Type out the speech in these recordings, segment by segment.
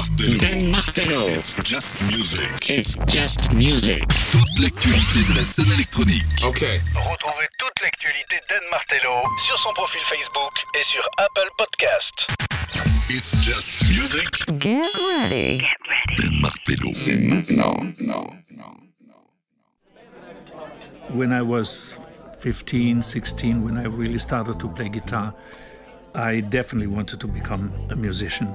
Martello. Dan Martello. It's just music. It's just music. Toute l'actualité de la scène électronique. Ok. Retrouvez toute l'actualité d'Anne Martello sur son profil Facebook et sur Apple Podcast. It's just music. Get ready. Dan Martello. C'est maintenant. when I was 15, 16, when I really started to play guitar, I definitely wanted to become a musician.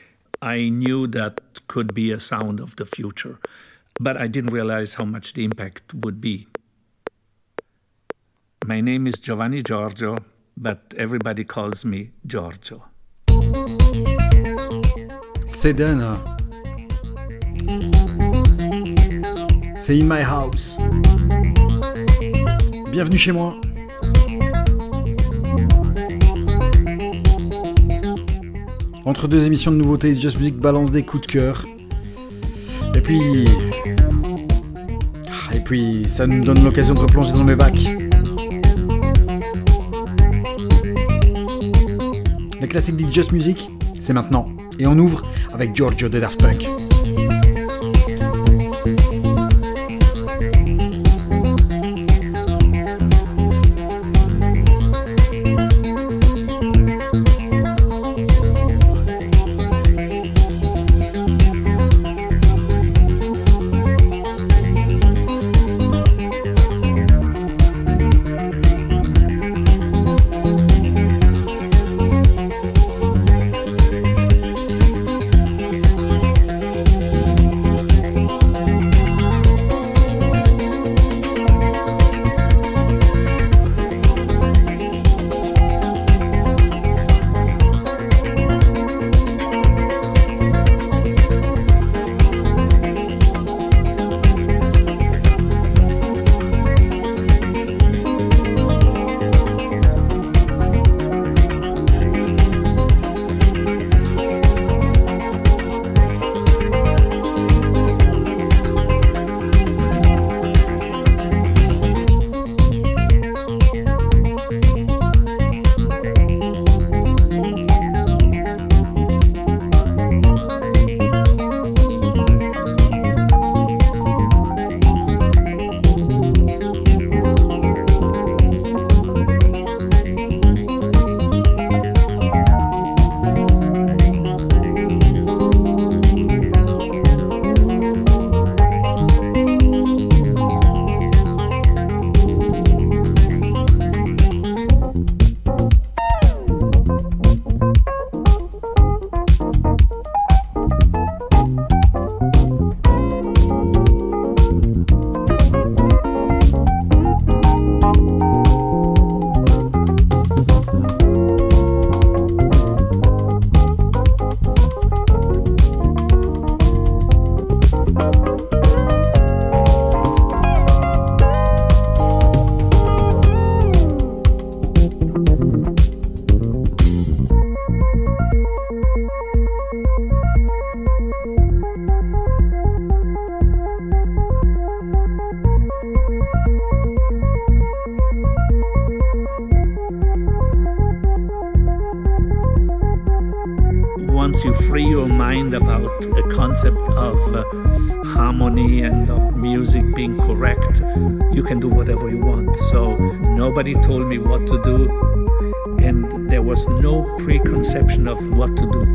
I knew that could be a sound of the future, but I didn't realize how much the impact would be. My name is Giovanni Giorgio, but everybody calls me Giorgio. C'est done. C'est In My House. Bienvenue chez moi. Entre deux émissions de nouveautés, Just Music balance des coups de cœur. Et puis. Ah, Et puis, ça nous donne l'occasion de replonger dans mes bacs. Les classiques dit Just Music, c'est maintenant. Et on ouvre avec Giorgio de Daft Punk. Nobody told me what to do, and there was no preconception of what to do.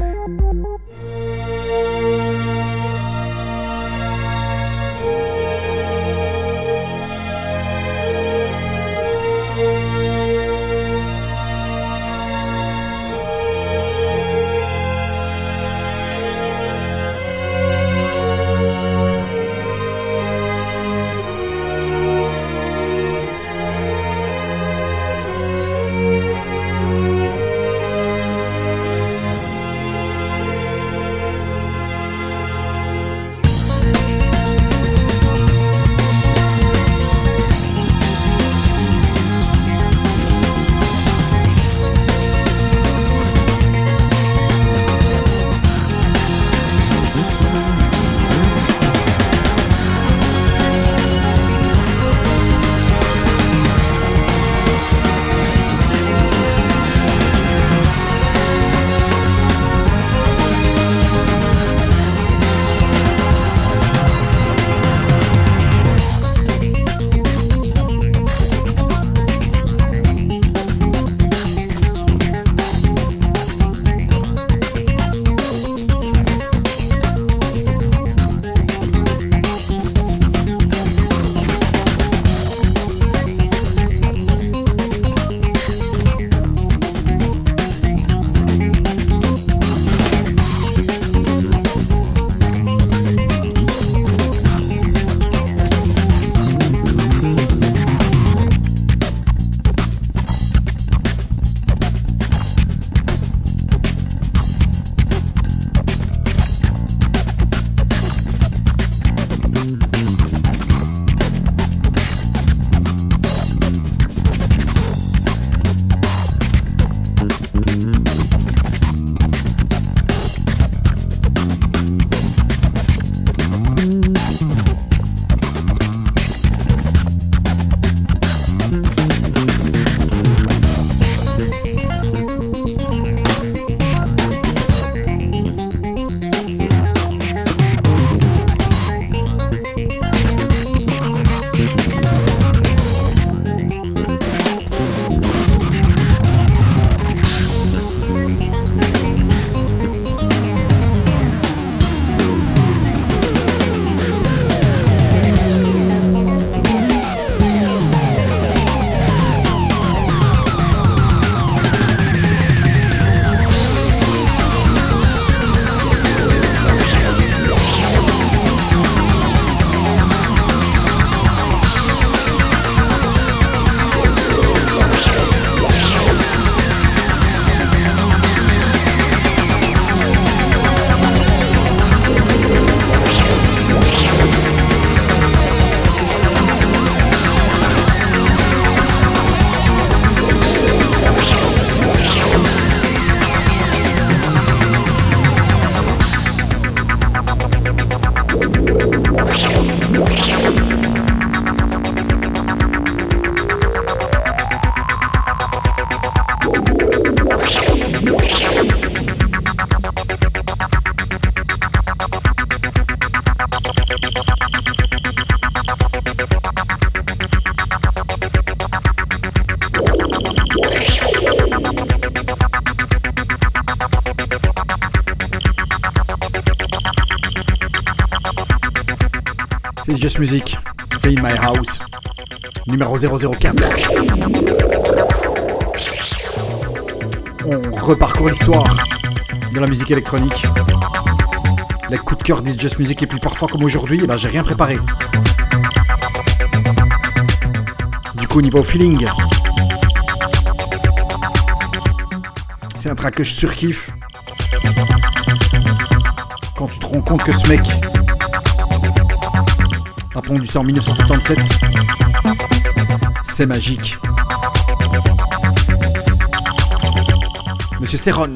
Just Music, My House, numéro 004. On reparcourt l'histoire de la musique électronique. Les coups de cœur des Just Music et puis parfois comme aujourd'hui, eh ben, j'ai rien préparé. Du coup niveau feeling, c'est un track que je surkiffe. Quand tu te rends compte que ce mec pondu ça en 1977, c'est magique. Monsieur Serron.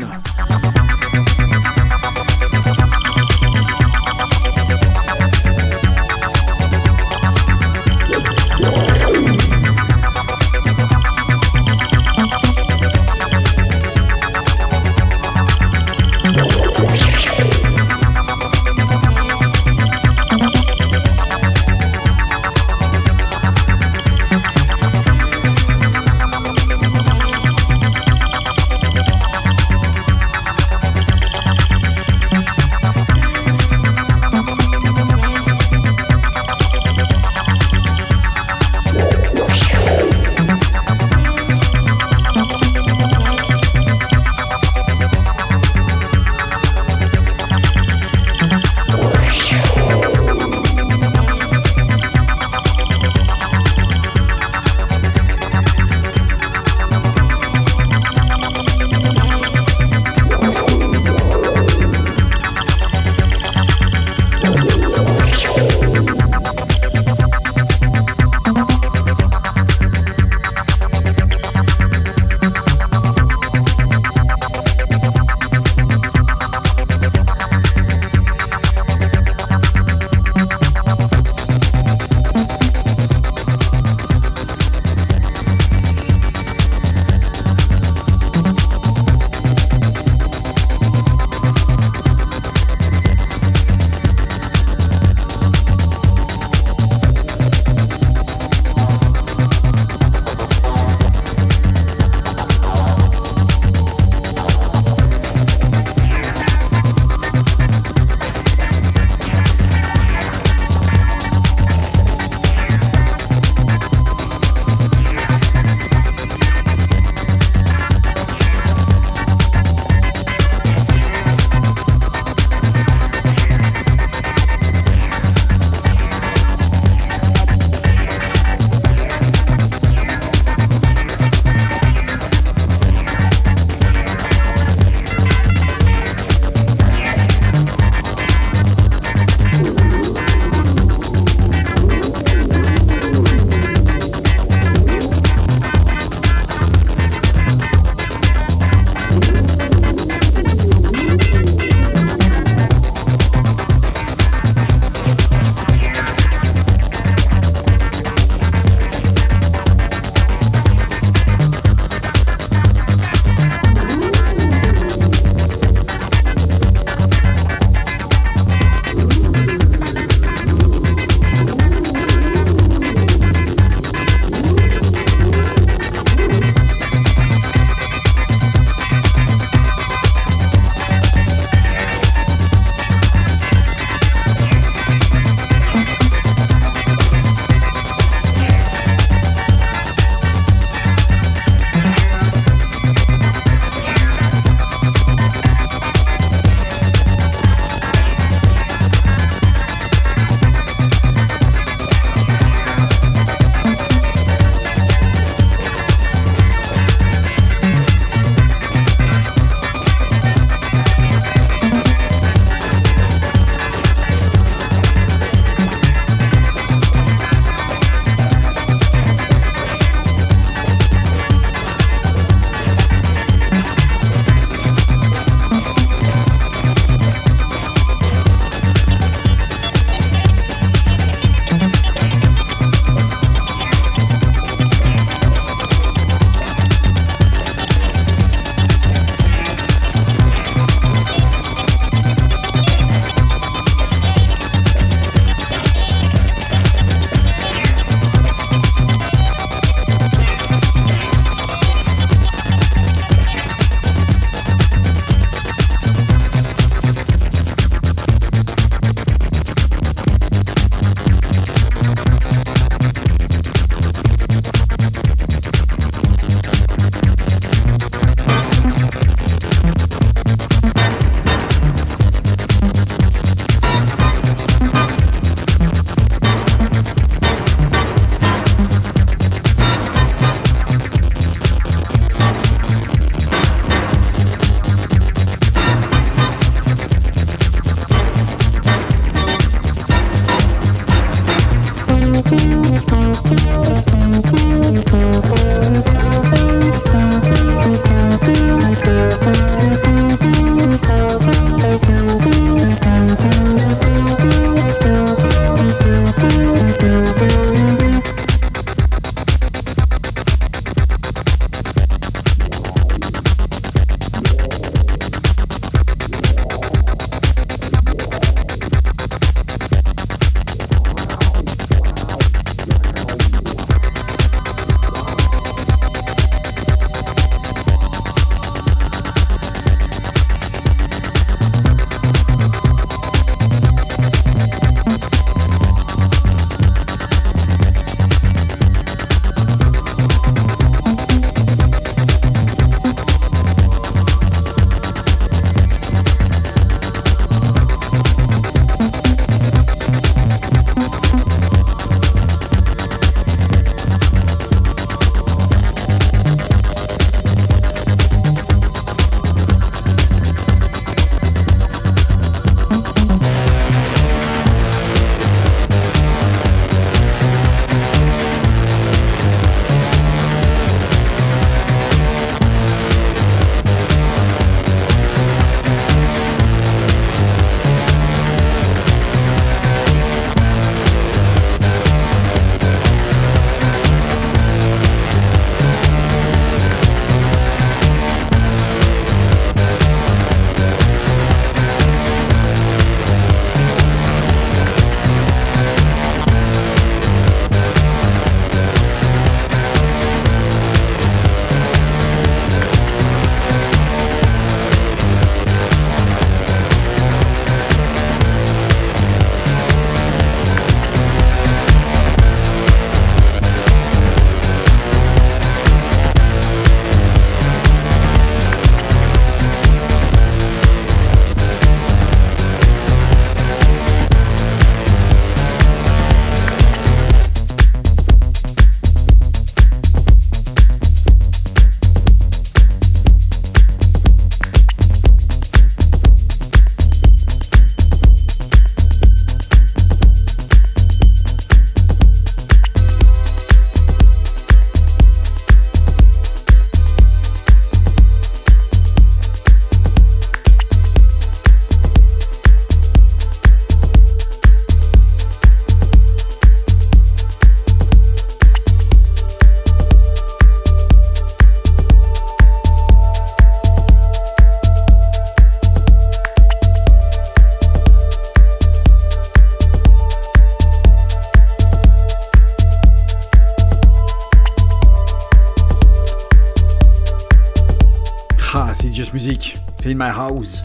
In My House.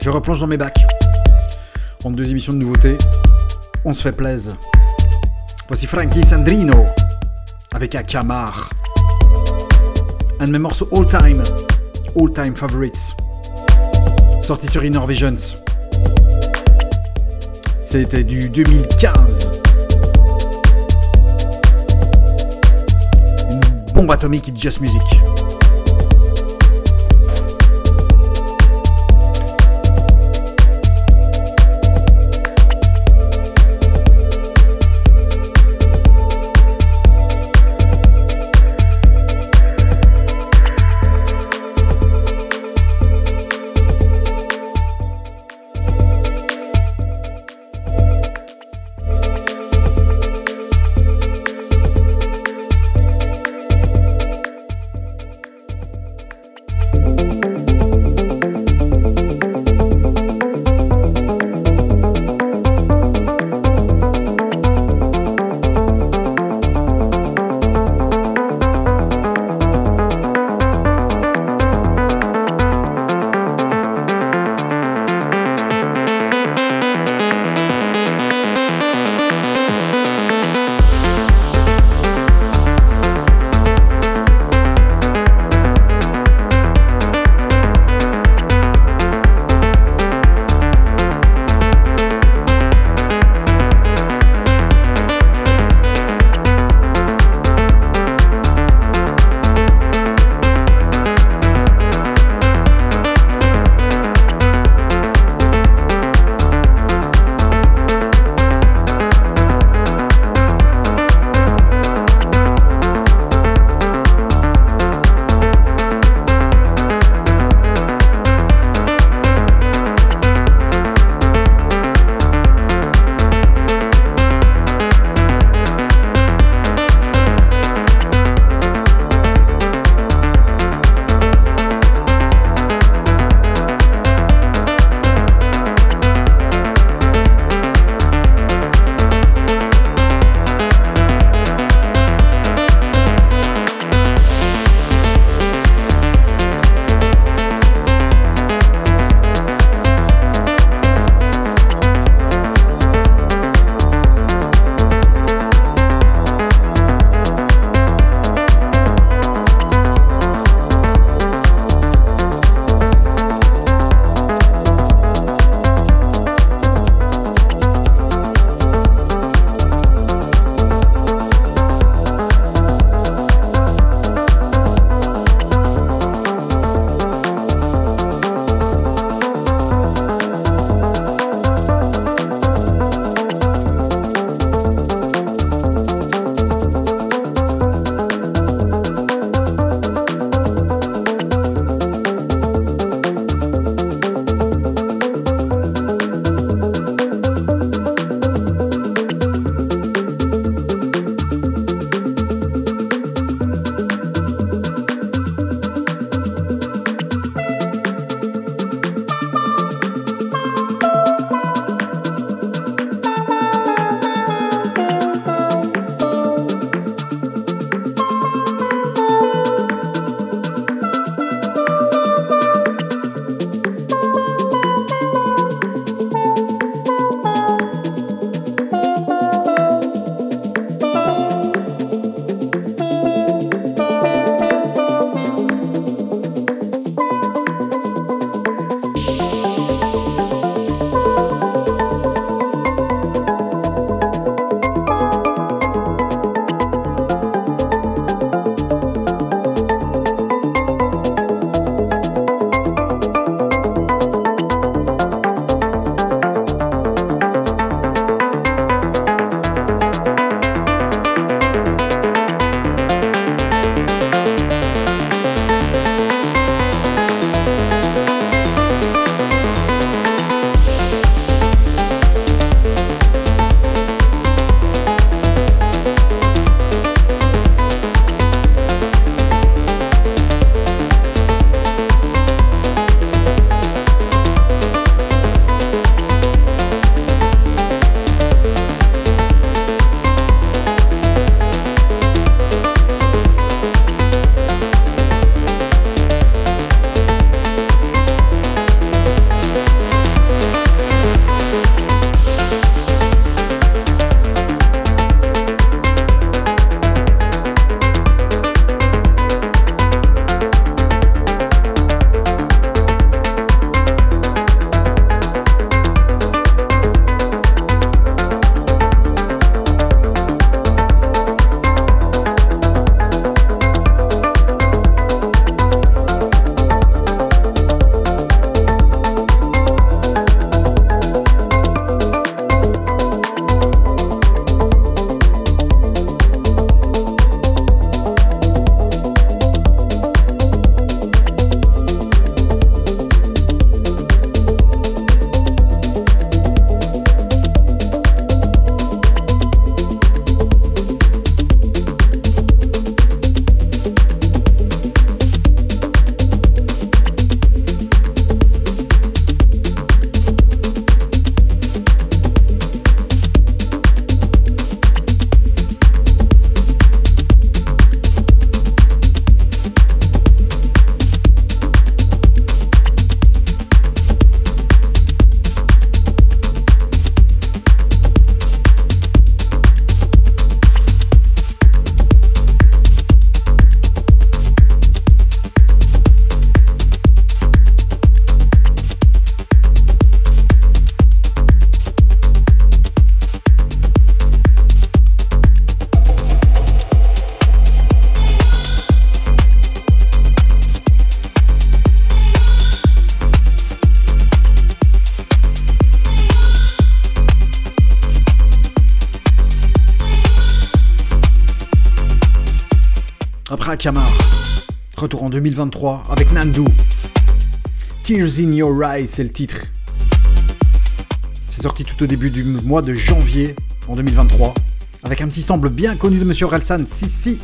Je replonge dans mes bacs. En deux émissions de nouveautés, on se fait plaisir. Voici Frankie Sandrino avec Akamar. Un de mes morceaux all time, all time favorites. Sorti sur Inner. C'était du 2015. Une bombe atomique de Just Music. Kamar. Retour en 2023 avec Nandu. Tears in Your Eyes, c'est le titre. C'est sorti tout au début du mois de janvier en 2023 avec un petit sample bien connu de Monsieur Relsan, Sissi.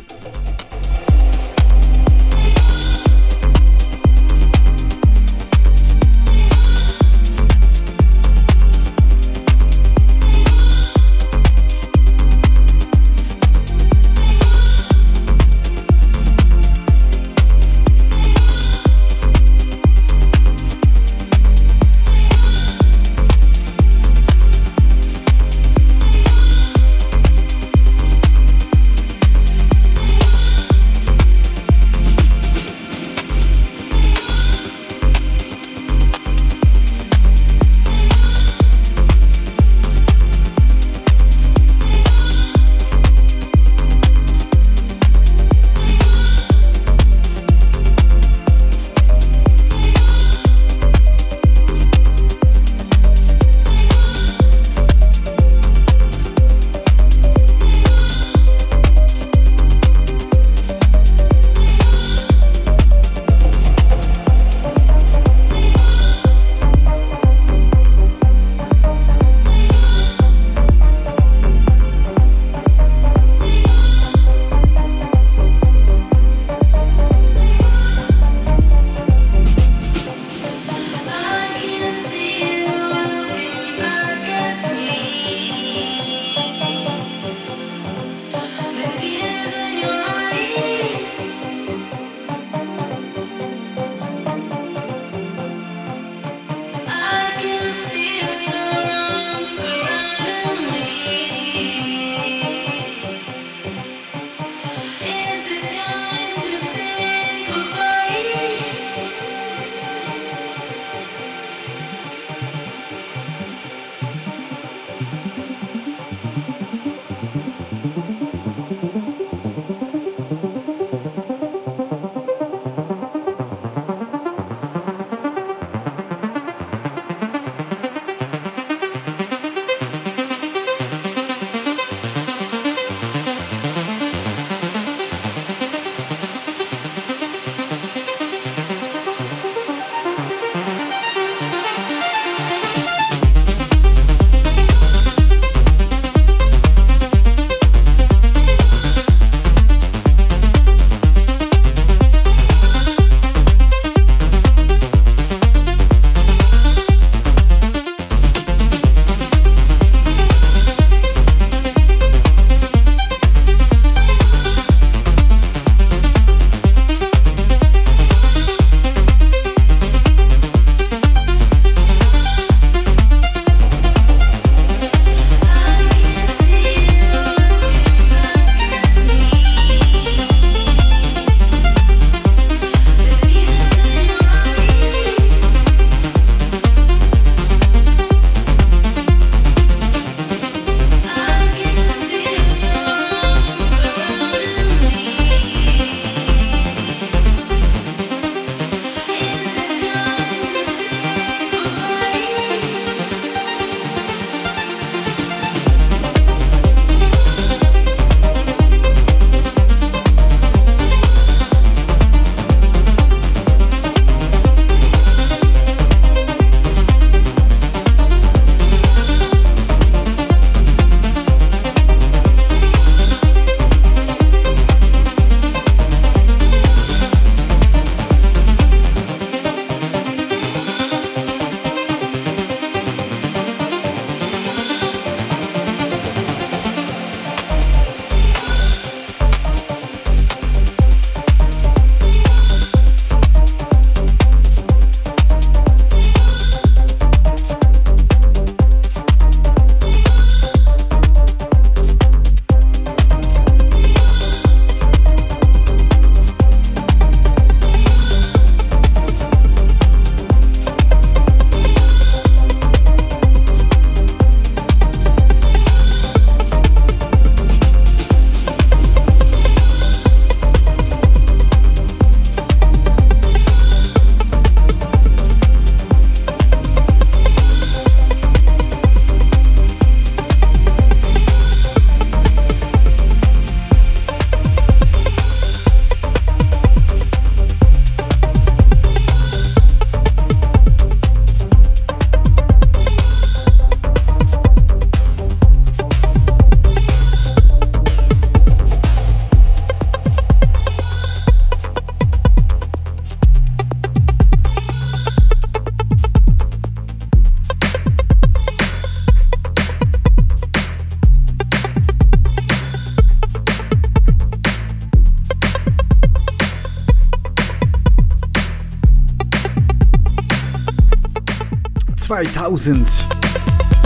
2000.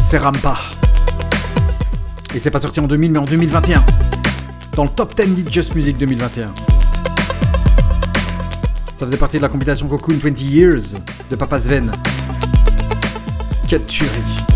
C'est Rampa. Et c'est pas sorti en 2000 mais en 2021. Dans le top 10 de Just Music 2021. Ça faisait partie de la compilation Cocoon 20 Years de Papa Sven. Quelle tuerie.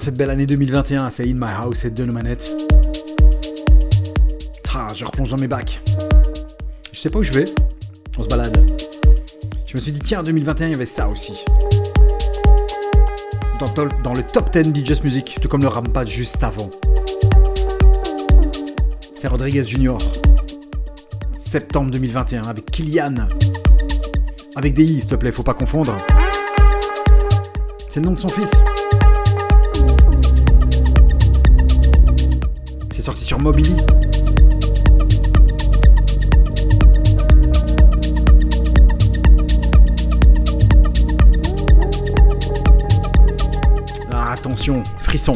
Cette belle année 2021, c'est In My House et deux manettes. Ah, je replonge dans mes bacs. Je sais pas où je vais. On se balade. Je me suis dit, tiens, en 2021, il y avait ça aussi. Dans, dans le top 10 DJs Music, tout comme le Rampage juste avant. C'est Rodriguez Junior. Septembre 2021, avec Kylian. Avec des i, s'il te plaît, faut pas confondre. C'est le nom de son fils. C'est sorti sur Mobili. Ah, attention, frisson.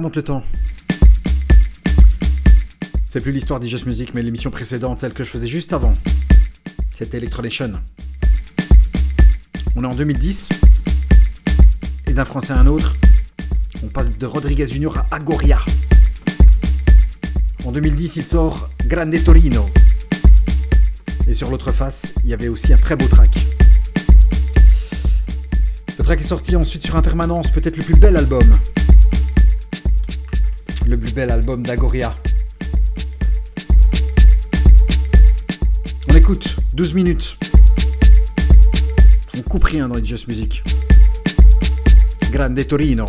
Remonte le temps. C'est plus l'histoire Just Music, mais l'émission précédente, celle que je faisais juste avant. C'était Electronation. On est en 2010. Et d'un français à un autre, on passe de Rodriguez Junior à Agoria. En 2010, il sort Grande Torino. Et sur l'autre face, il y avait aussi un très beau track. Le track est sorti ensuite sur Impermanence, peut-être le plus bel album. Le plus bel album d'Agoria. On écoute 12 minutes. On coupe rien dans les Just Music. Grande Torino.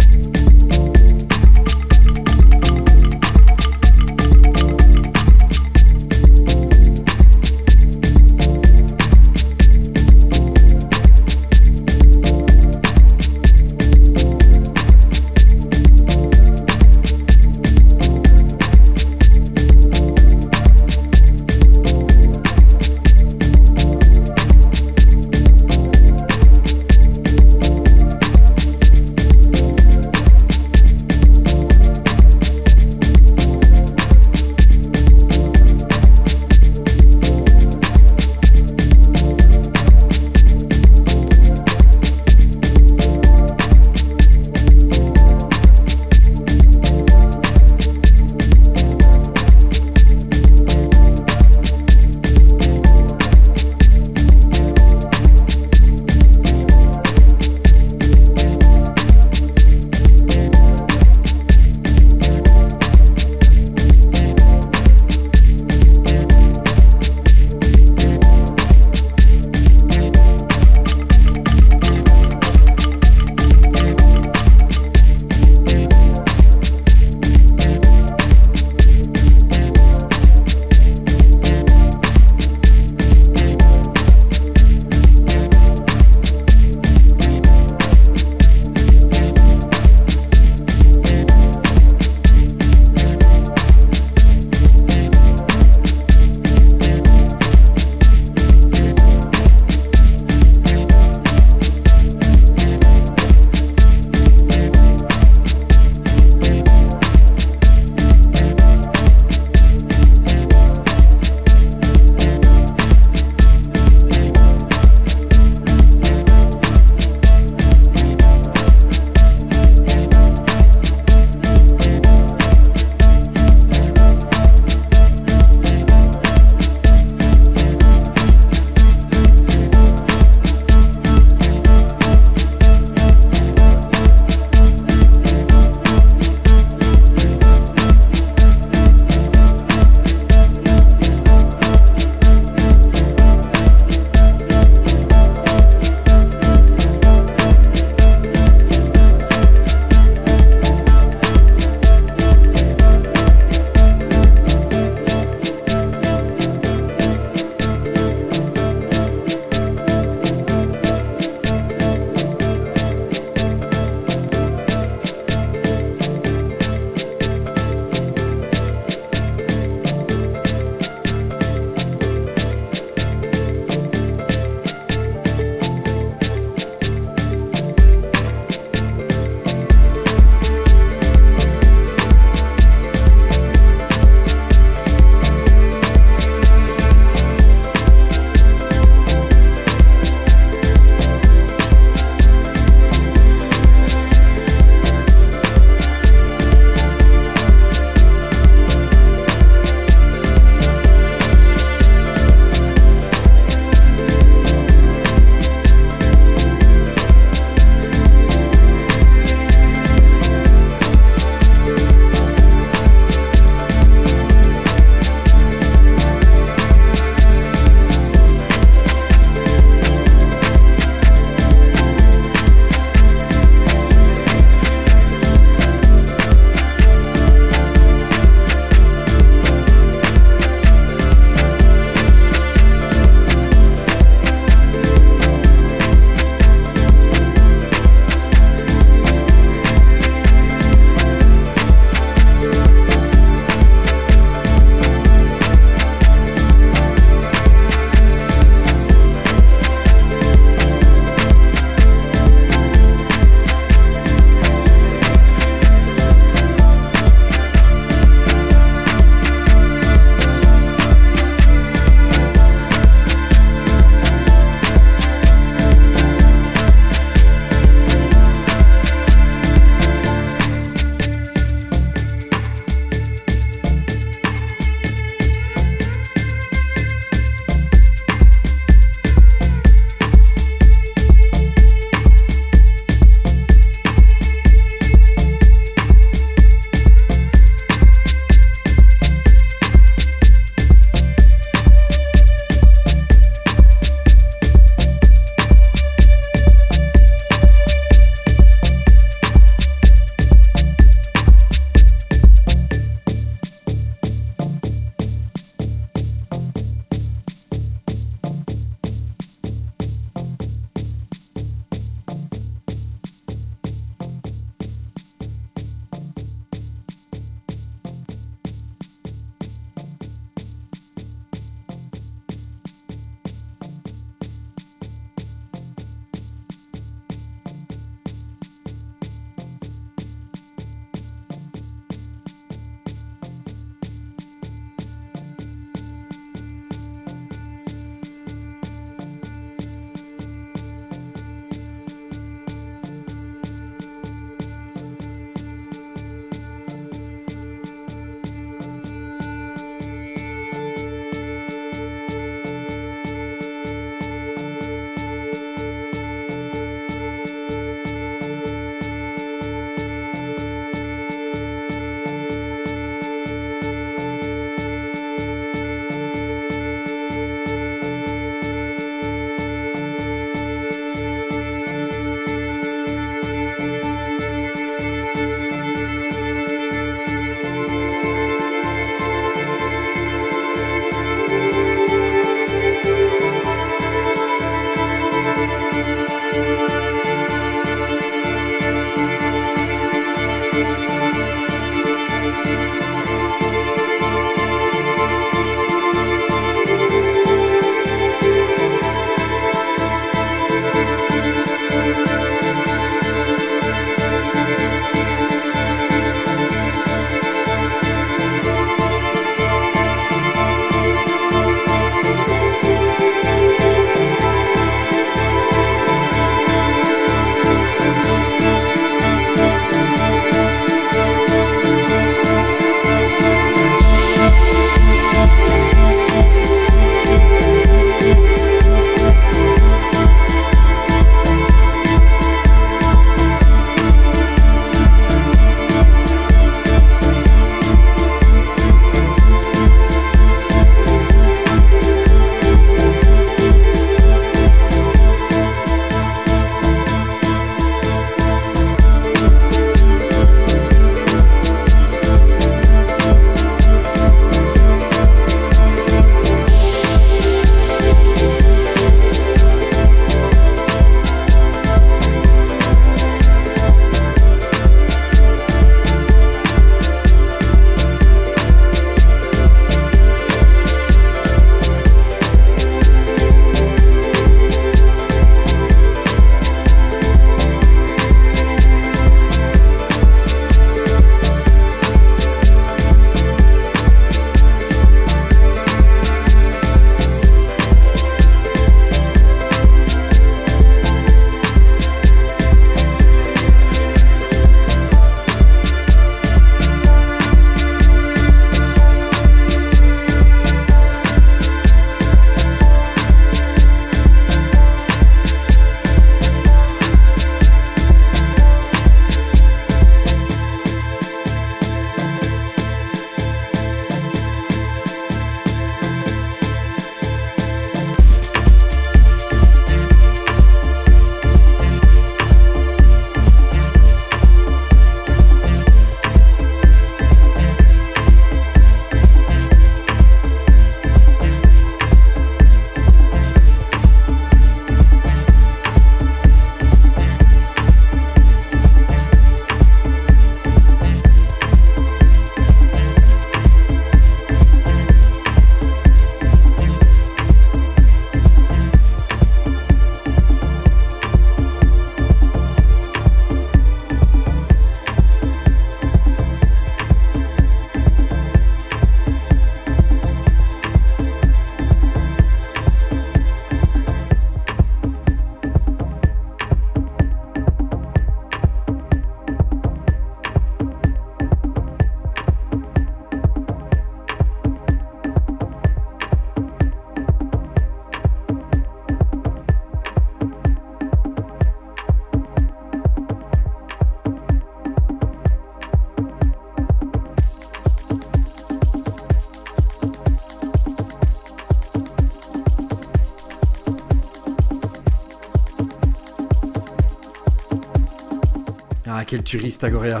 Quel turiste Agoria.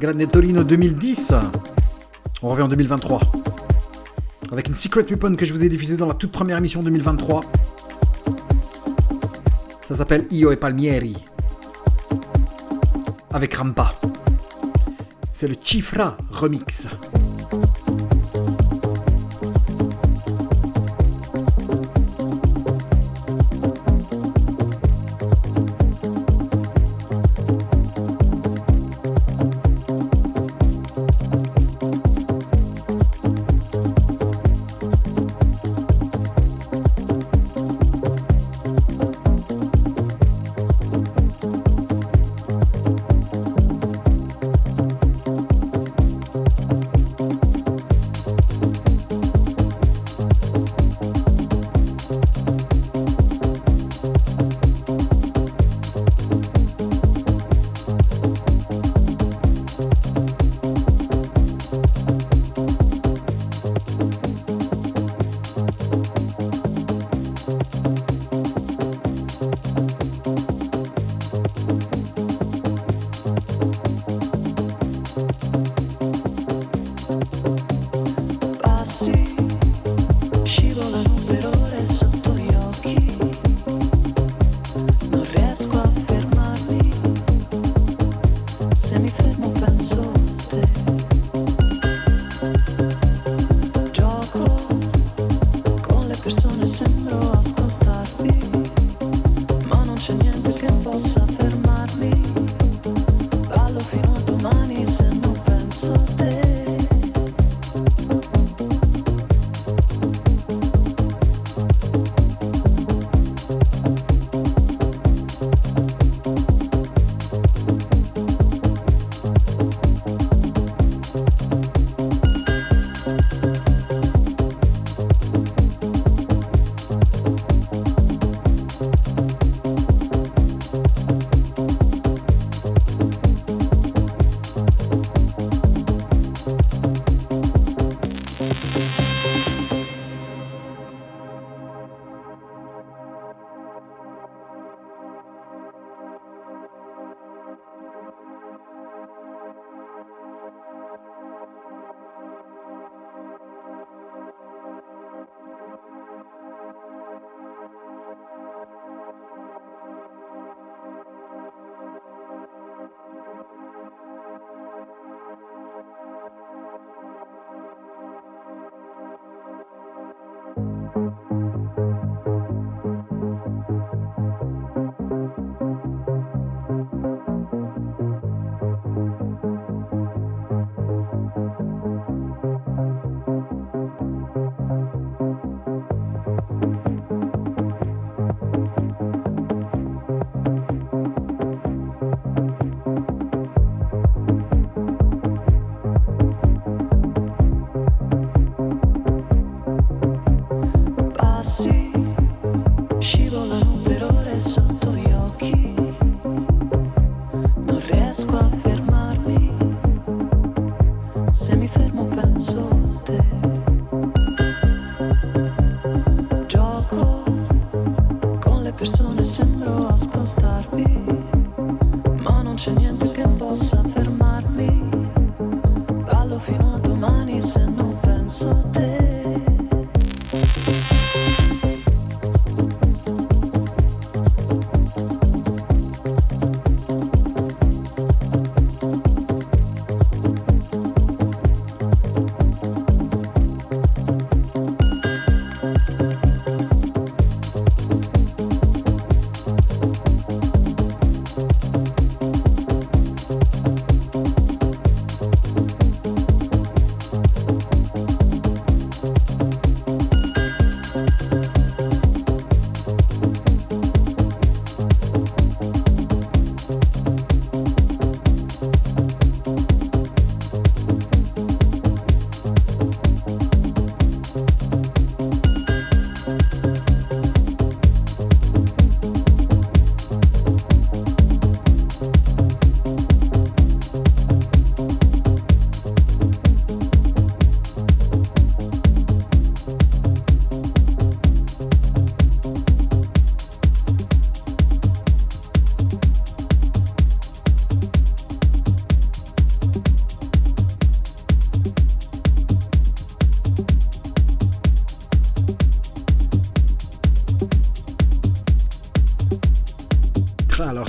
Grande Torino 2010. On revient en 2023. Avec une Secret Weapon que je vous ai diffusée dans la toute première émission 2023. Ça s'appelle Io e Palmieri. Avec Rampa. C'est le Chifra Remix.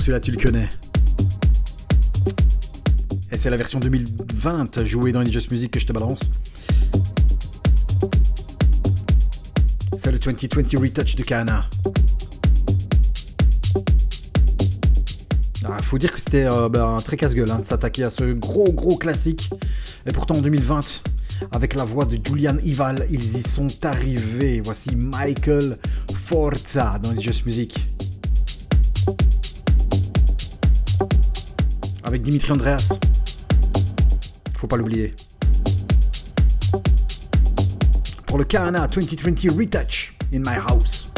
Celui-là, tu le connais. Et c'est la version 2020 jouée dans les Just Music que je te balance. C'est le 2020 Retouch de Kana. Ah, faut dire que c'était euh, ben, un très casse-gueule hein, de s'attaquer à ce gros gros classique. Et pourtant en 2020, avec la voix de Julian Ival, ils y sont arrivés. Voici Michael Forza dans les Just Music. Avec Dimitri Andreas. Faut pas l'oublier. Pour le Kahana 2020 Retouch in my house.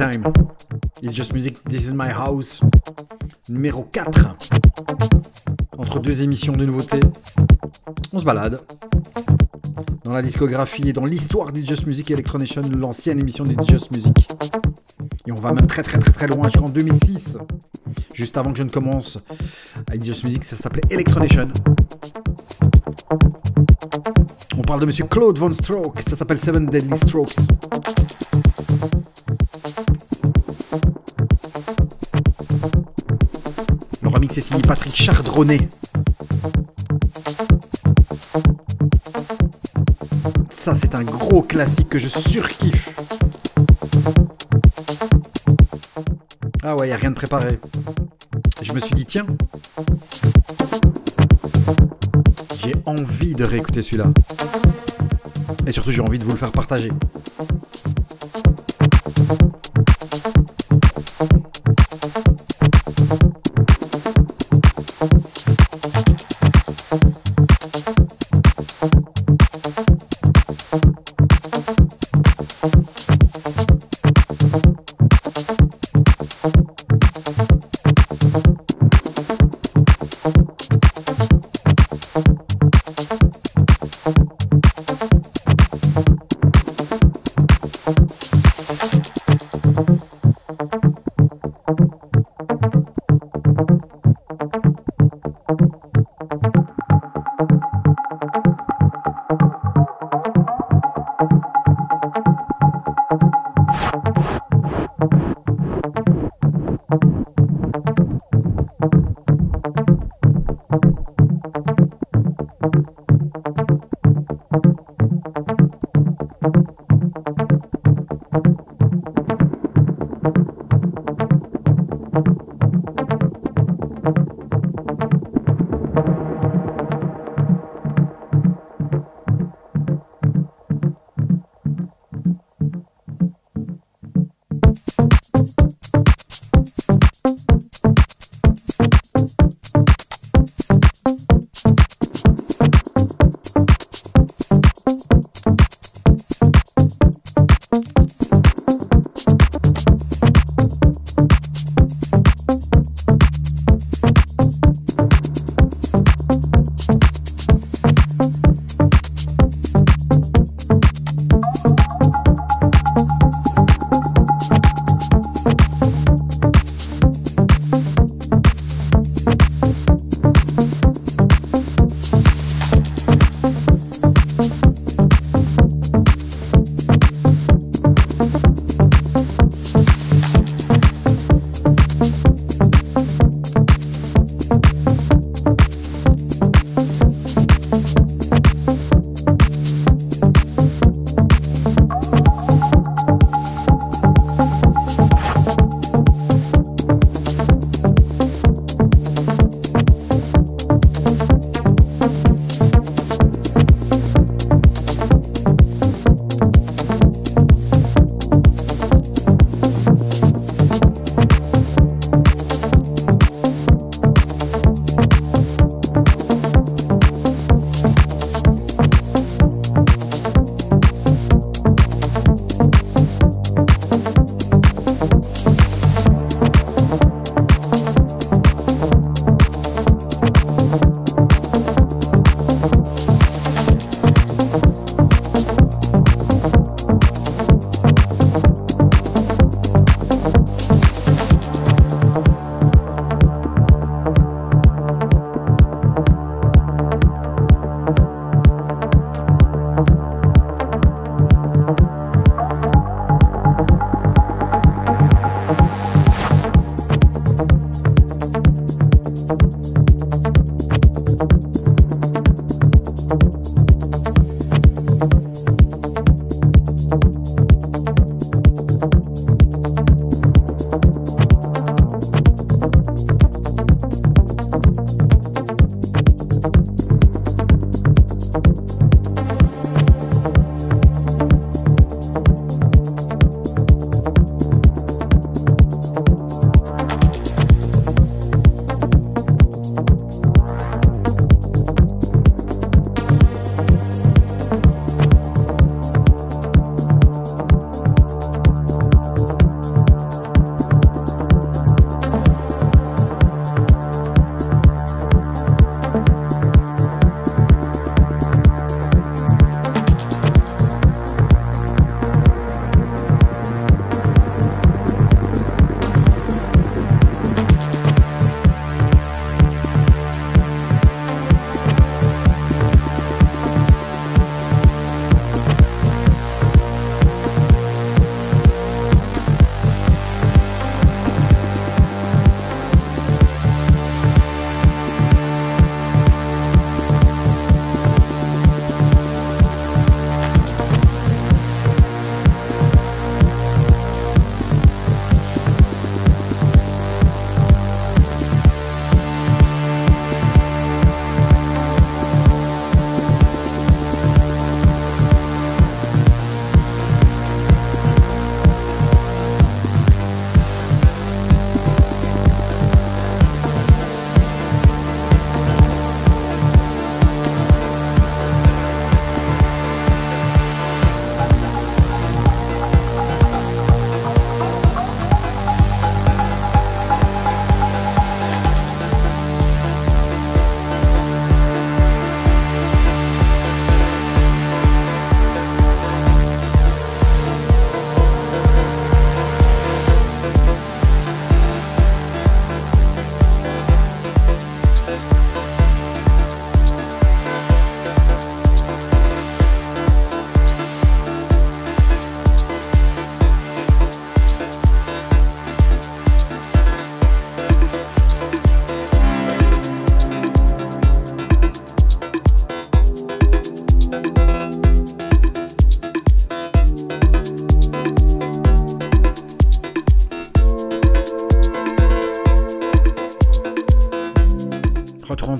It's Just Music, This is My House. Numéro 4. Entre deux émissions de nouveautés, on se balade dans la discographie et dans l'histoire d'It's Just Music Electronation, l'ancienne émission d'It's Just Music. Et on va même très très très très loin jusqu'en 2006. Juste avant que je ne commence à Just Music, ça s'appelait Electronation. On parle de monsieur Claude Von Stroke, ça s'appelle Seven Deadly Strokes. Le remix est signé Patrick Chardronnet. Ça, c'est un gros classique que je surkiffe. Ah ouais, y a rien de préparé. Je me suis dit, tiens, j'ai envie de réécouter celui-là. Et surtout, j'ai envie de vous le faire partager.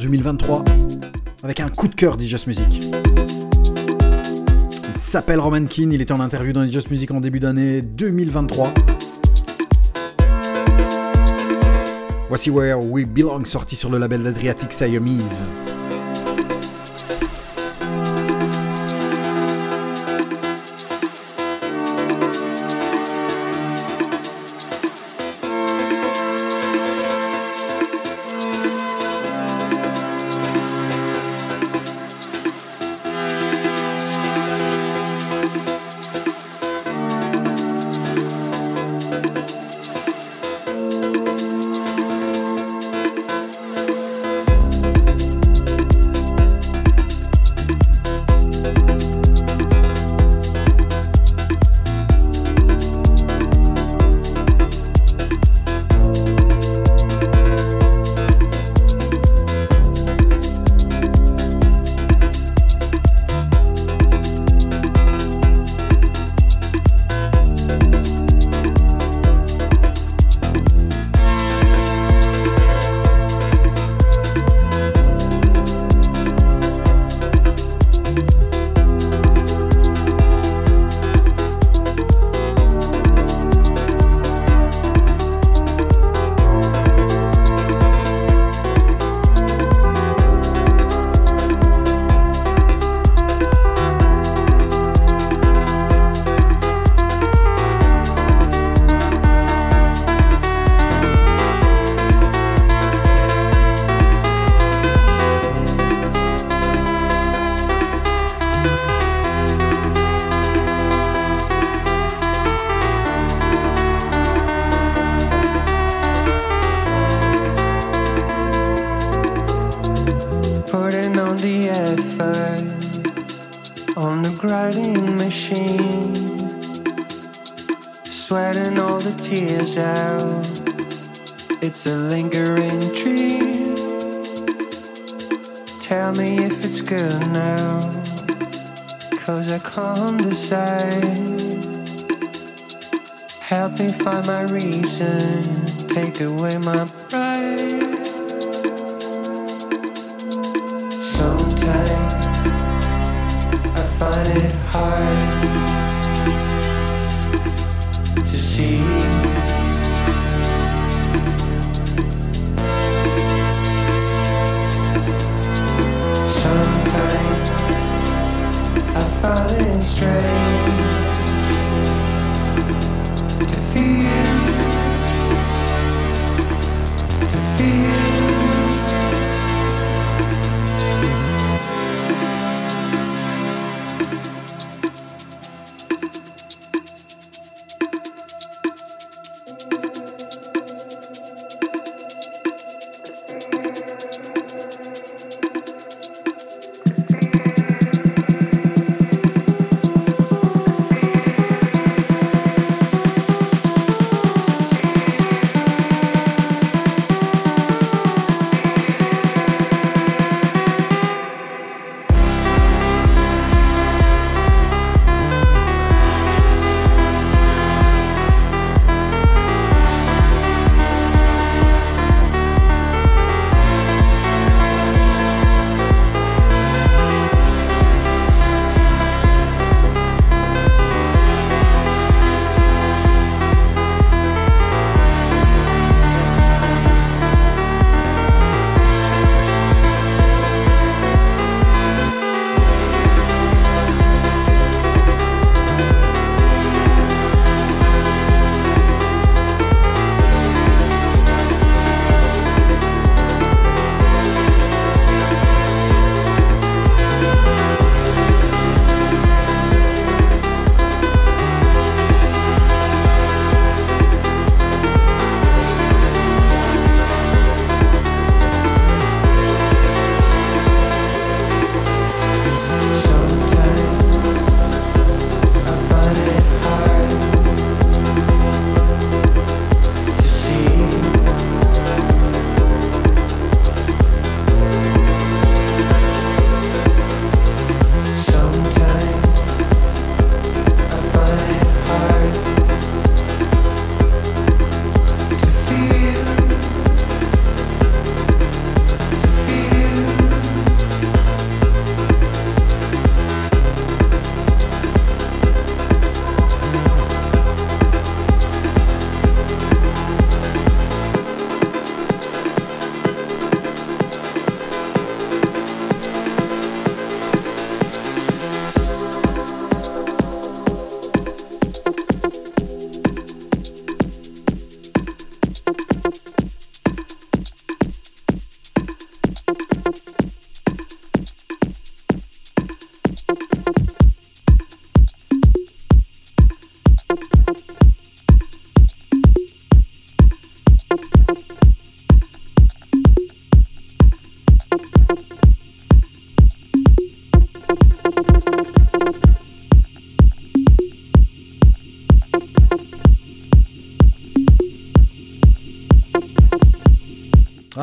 2023 avec un coup de cœur Just Music. Il s'appelle Roman Keane, il était en interview dans Just Music en début d'année 2023. Voici Where We Belong, sorti sur le label d'Adriatic Siamese.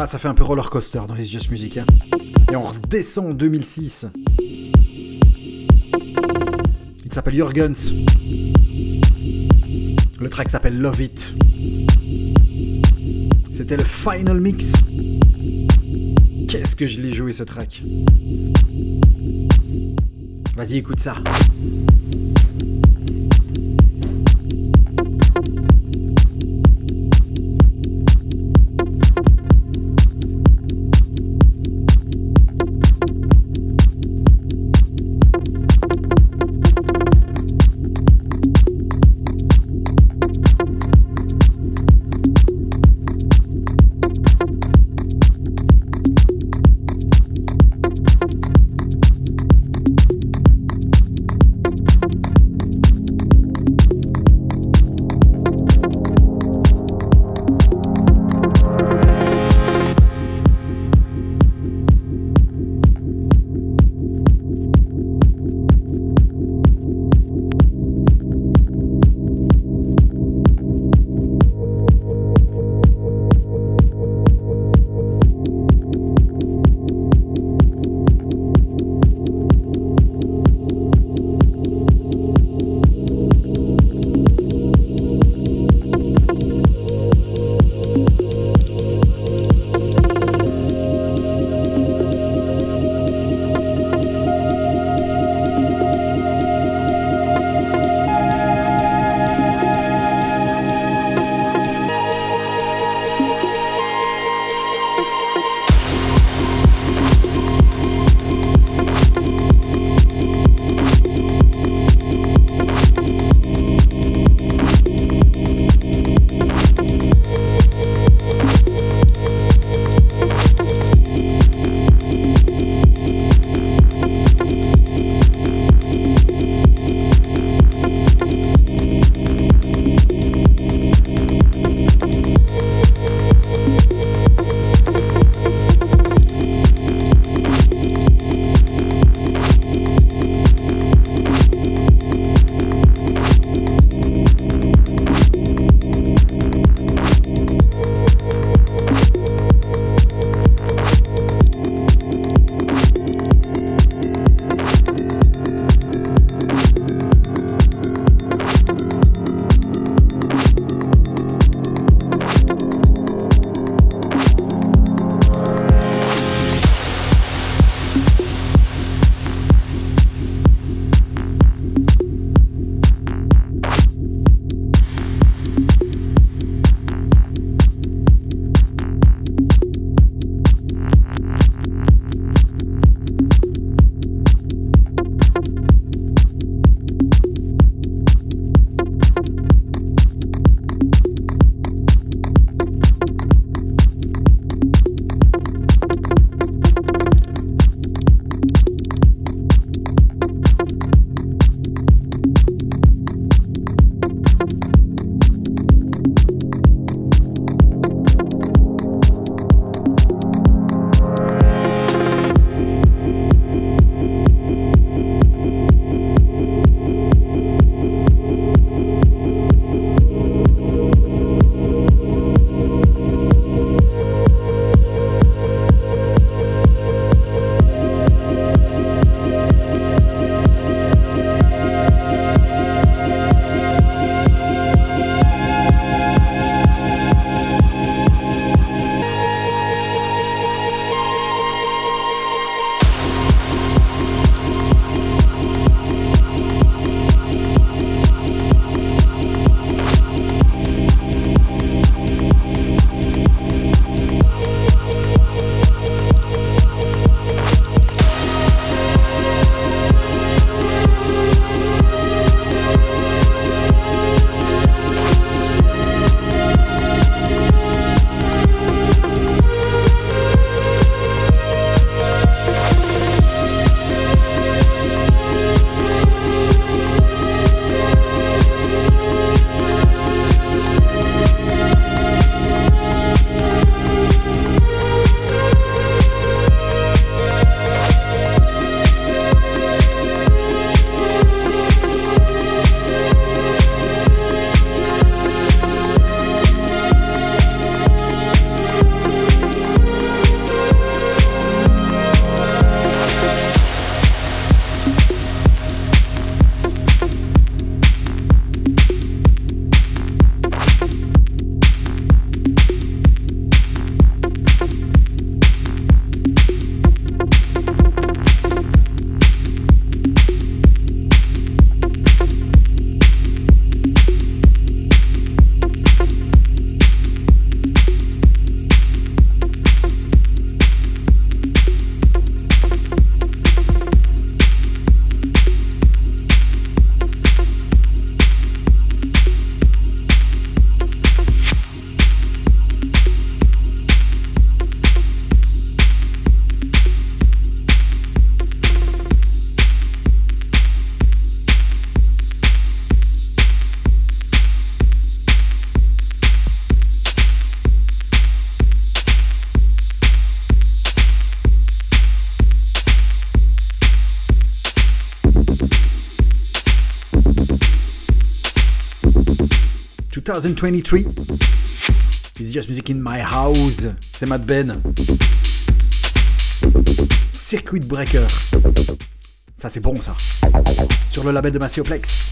Ça fait un peu roller coaster dans It's Just Music. Hein. Et on redescend en 2006. Il s'appelle Jurgens. Le track s'appelle Love It. C'était le final mix. Qu'est-ce que je l'ai joué ce track? Vas-y, écoute ça. 2023. It's just music in my house. C'est Matt Ben. Circuit Breaker. Ça c'est bon ça. Sur le label de Massioplex.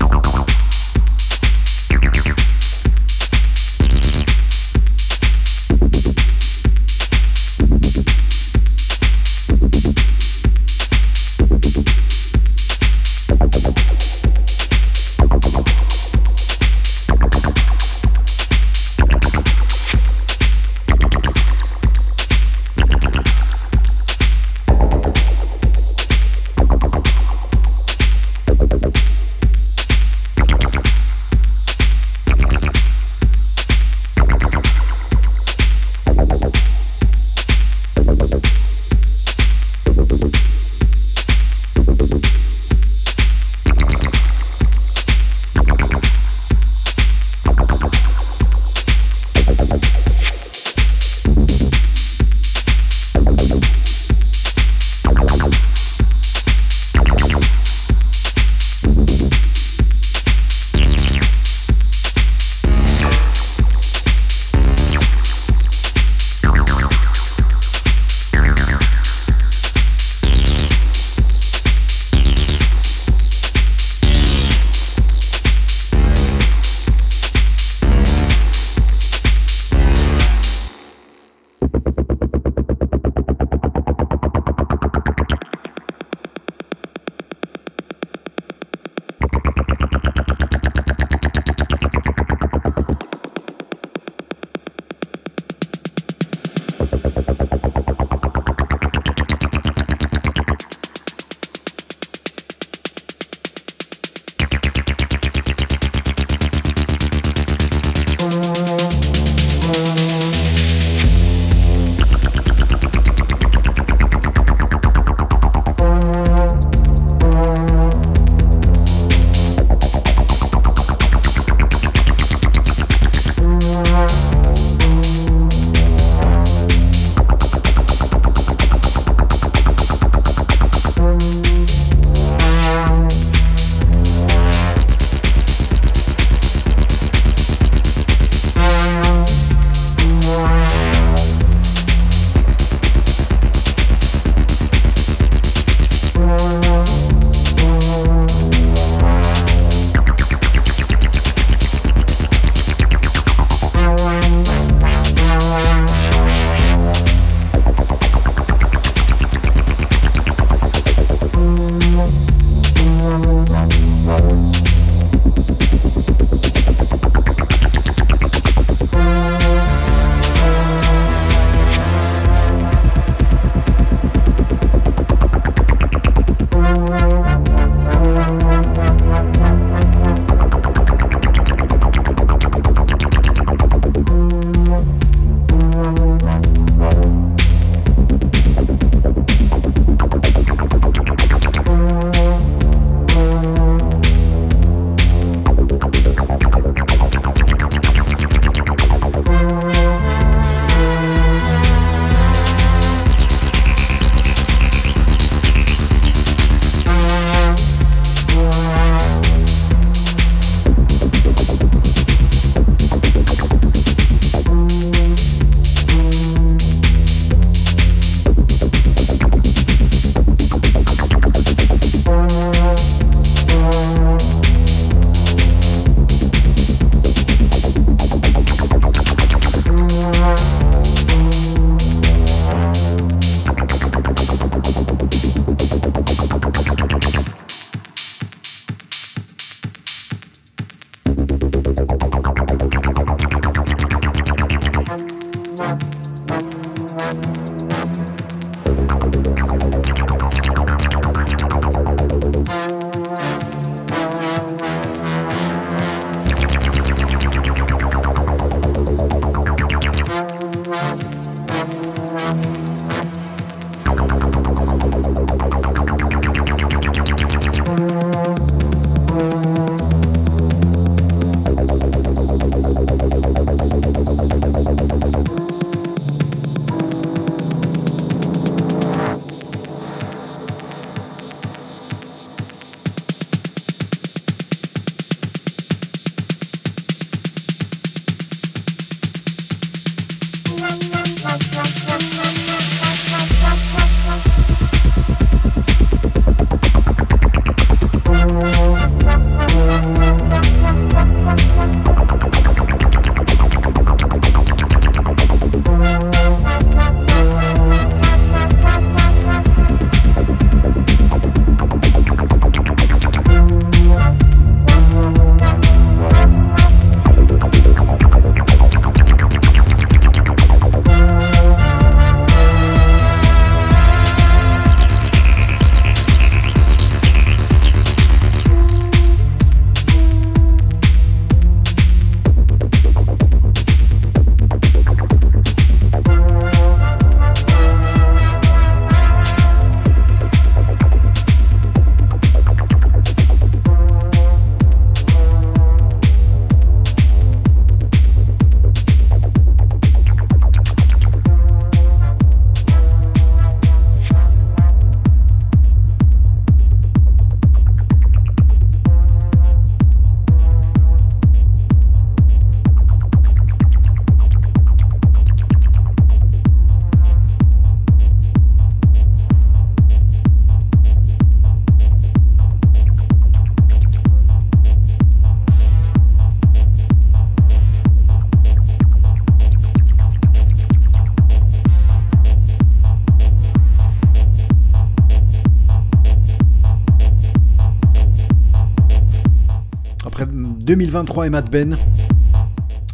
2023 et Mad Ben.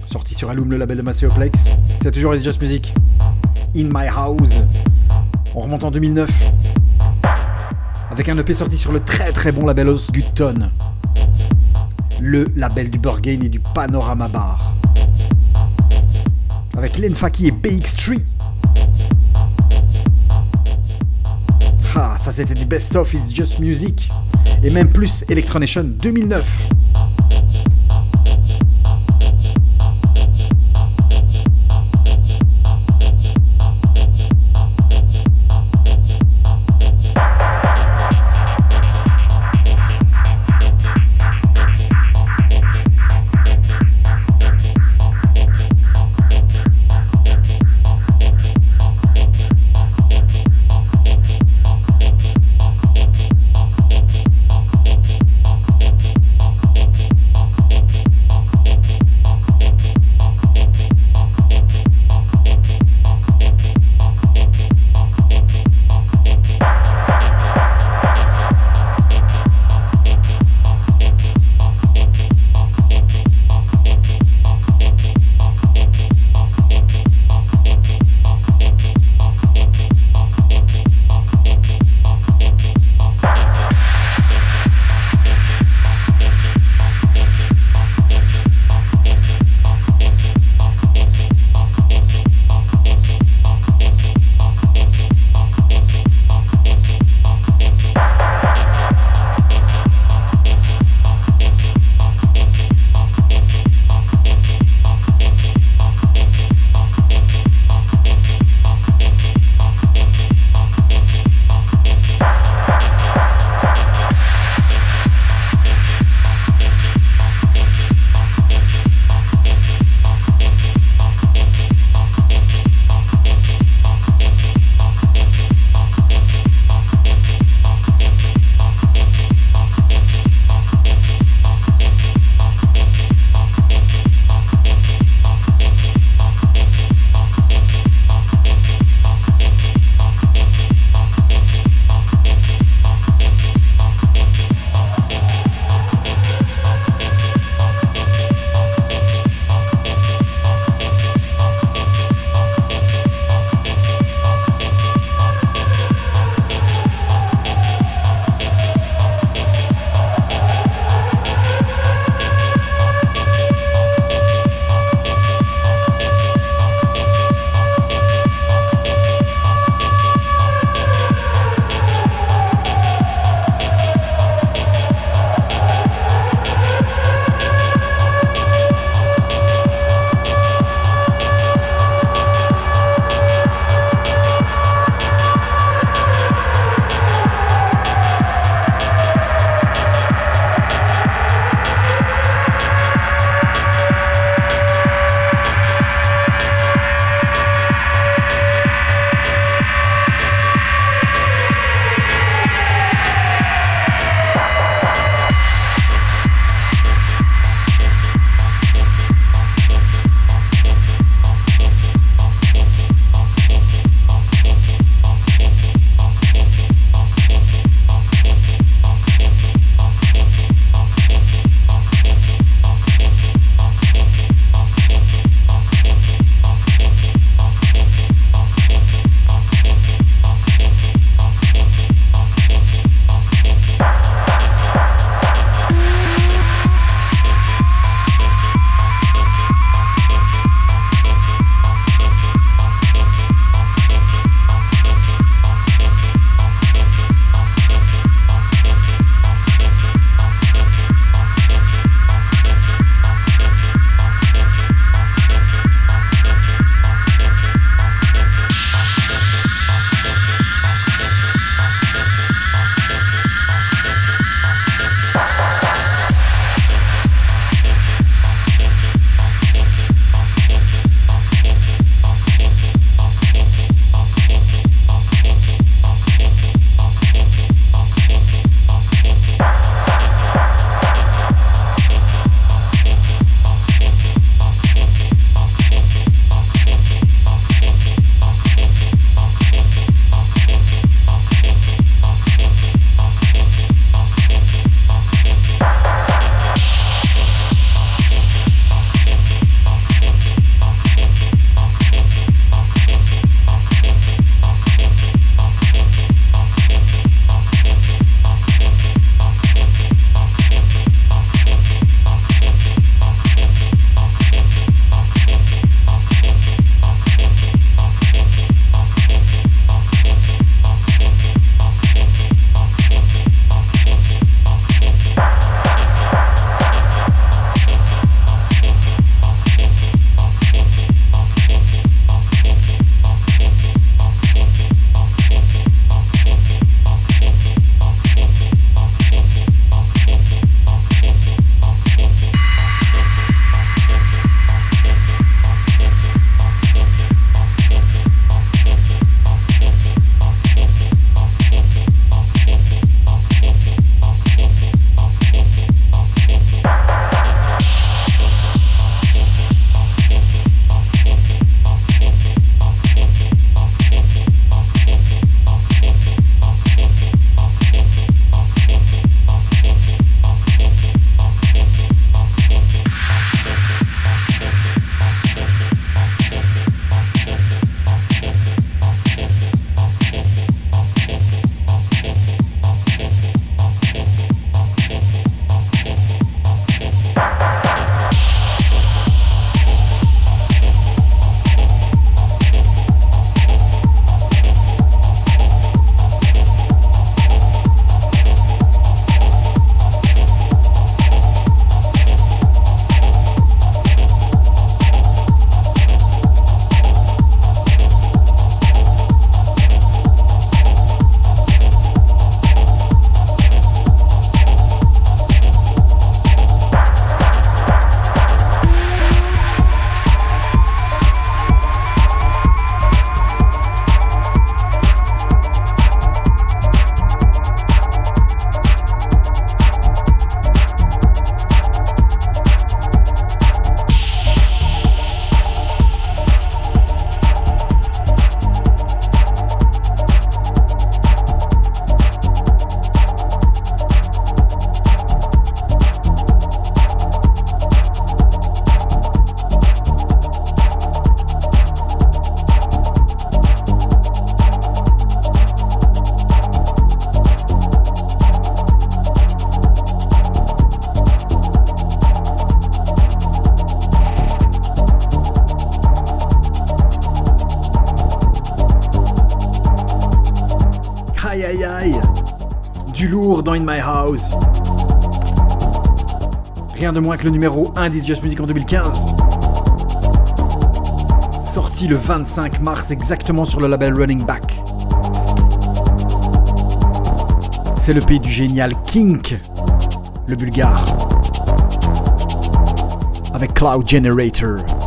Sorti sur Alum, le label de Macéoplex. C'est toujours It's Just Music. In My House. On remonte en 2009. Avec un EP sorti sur le très très bon label Osgutton. Le label du Burgain et du Panorama Bar. Avec Len Faki et BX3. Ah, ça c'était du best of It's Just Music. Et même plus Electronation 2009. Le numéro 1 d'It's Just Music en 2015. Sorti le 25 mars exactement sur le label Running Back. C'est le pays du génial Kink, le bulgare. Avec Cloud Generator.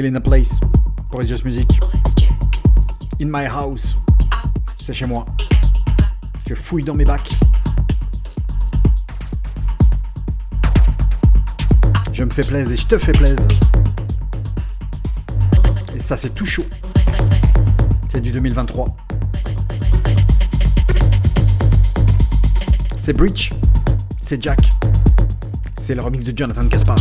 In a place pour It's Just Music. In my house. C'est chez moi. Je fouille dans mes bacs. Je me fais plaisir et je te fais plaisir. Et ça, c'est tout chaud. C'est du 2023. C'est Breach. C'est Jack. C'est le remix de Jonathan Gaspar.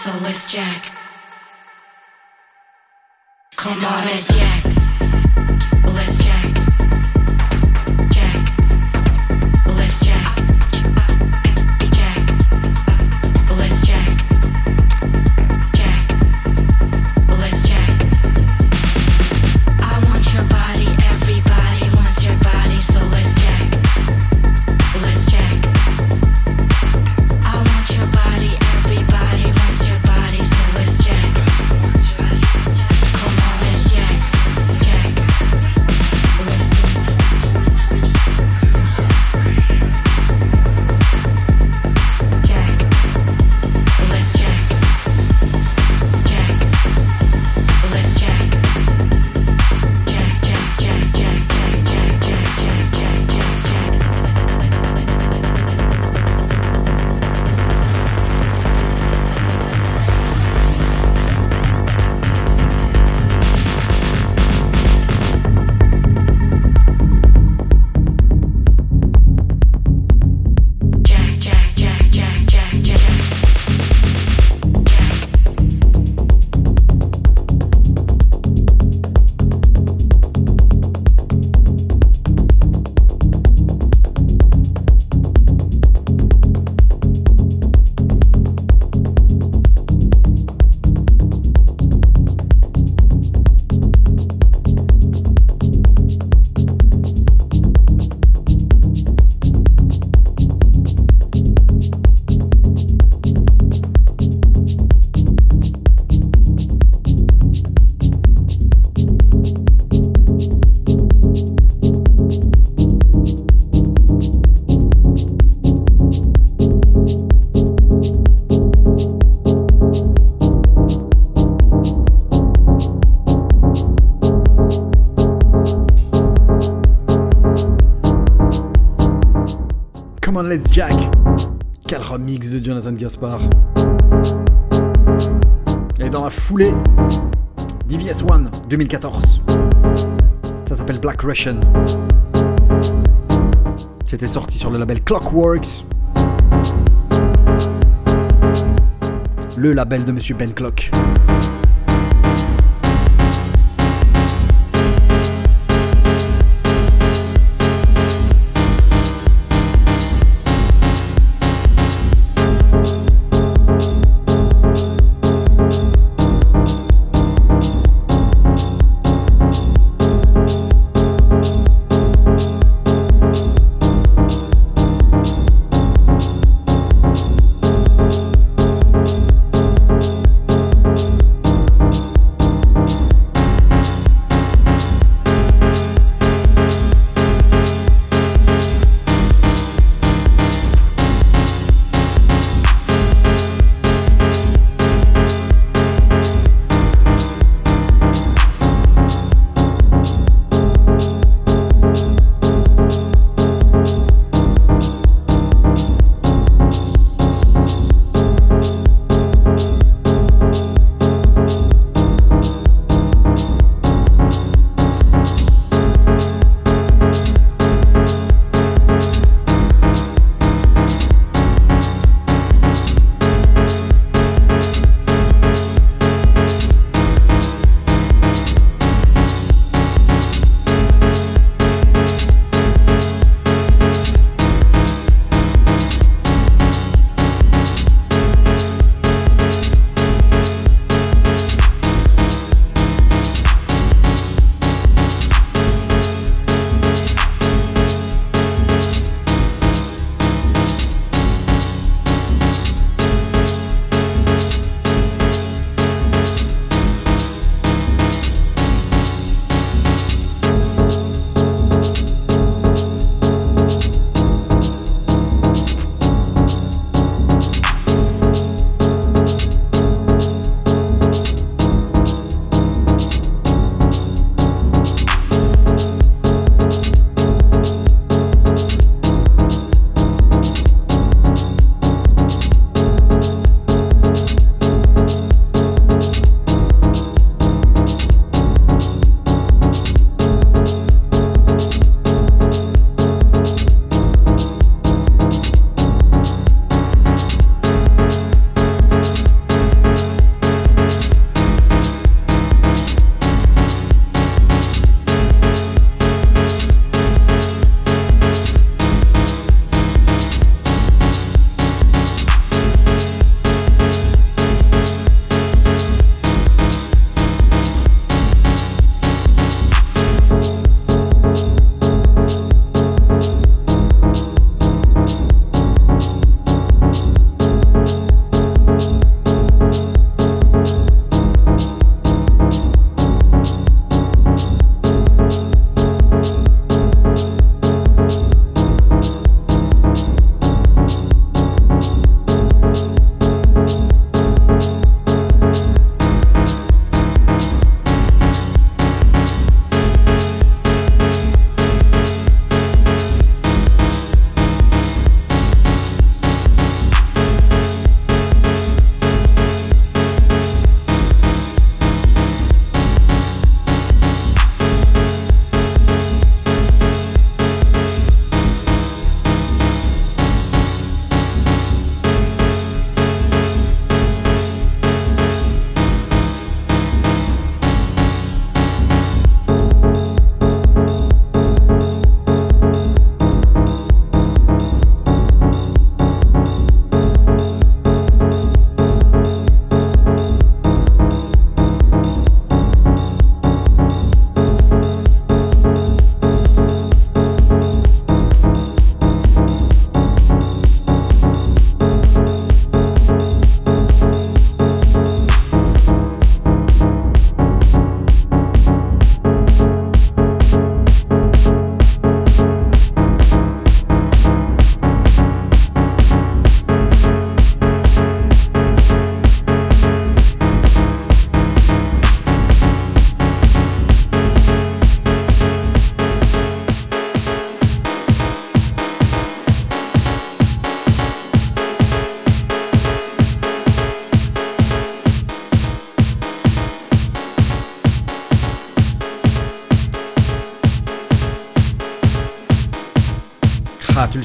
So let's just let's jack. Quel remix de Jonathan Gaspar. Et dans la foulée, DVS One 2014. Ça s'appelle Black Russian. C'était sorti sur le label Clockworks. Le label de Monsieur Ben Clock.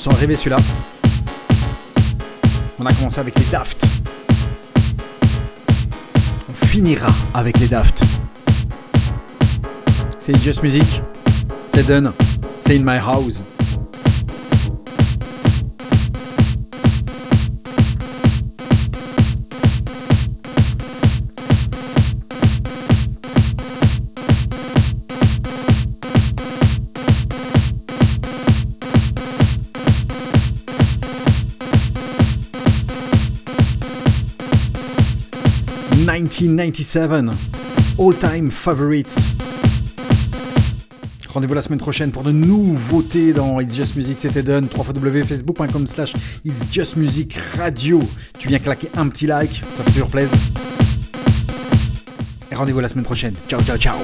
Sens arriver celui-là. On a commencé avec les Daft. On finira avec les Daft. C'est Just Music. C'est done. C'est In My House. 1997, all-time favorites. Rendez-vous la semaine prochaine pour de nouveautés dans It's Just Music, c'était done. www.facebook.com slash It's Just Music Radio. Tu viens claquer un petit like, ça fait toujours plaisir. Et rendez-vous la semaine prochaine. Ciao, ciao, ciao.